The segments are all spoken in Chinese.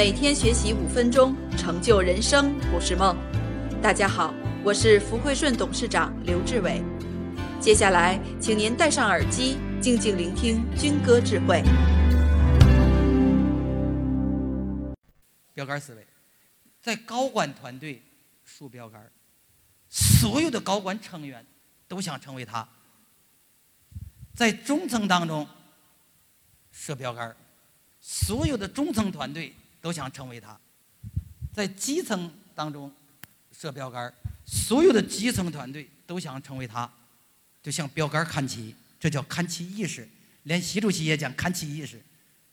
每天学习五分钟，成就人生不是梦。大家好，我是福汇顺董事长刘志伟。接下来，请您戴上耳机，静静聆听军歌智慧。标杆思维，在高管团队树标杆，所有的高管成员都想成为他。在中层当中设标杆，所有的中层团队都想成为他；在基层当中设标杆，所有的基层团队都想成为他。就像标杆看齐，这叫看齐意识。连习主席也讲看齐意识，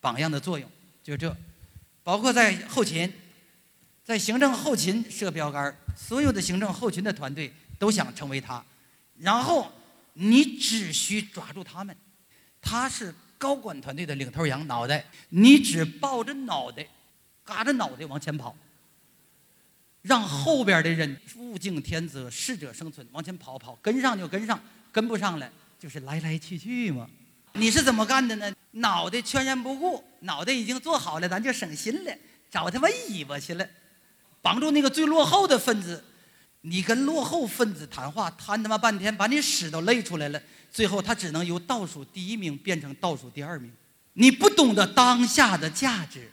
榜样的作用就这。包括在后勤，在行政后勤设标杆，所有的行政后勤的团队都想成为他。然后你只需抓住他们，他是高管团队的领头羊，脑袋，你只抱着脑袋，嘎着脑袋往前跑，让后边的人物竞天择，适者生存，往前跑跑，跟上就跟上。跟不上了，就是来来去去嘛。你是怎么干的呢？脑袋全然不顾，脑袋已经做好了，咱就省心了，找他妈尾巴去了，帮助那个最落后的分子。你跟落后分子谈话，谈他妈半天，把你屎都累出来了，最后他只能由倒数第一名变成倒数第二名。你不懂得当下的价值，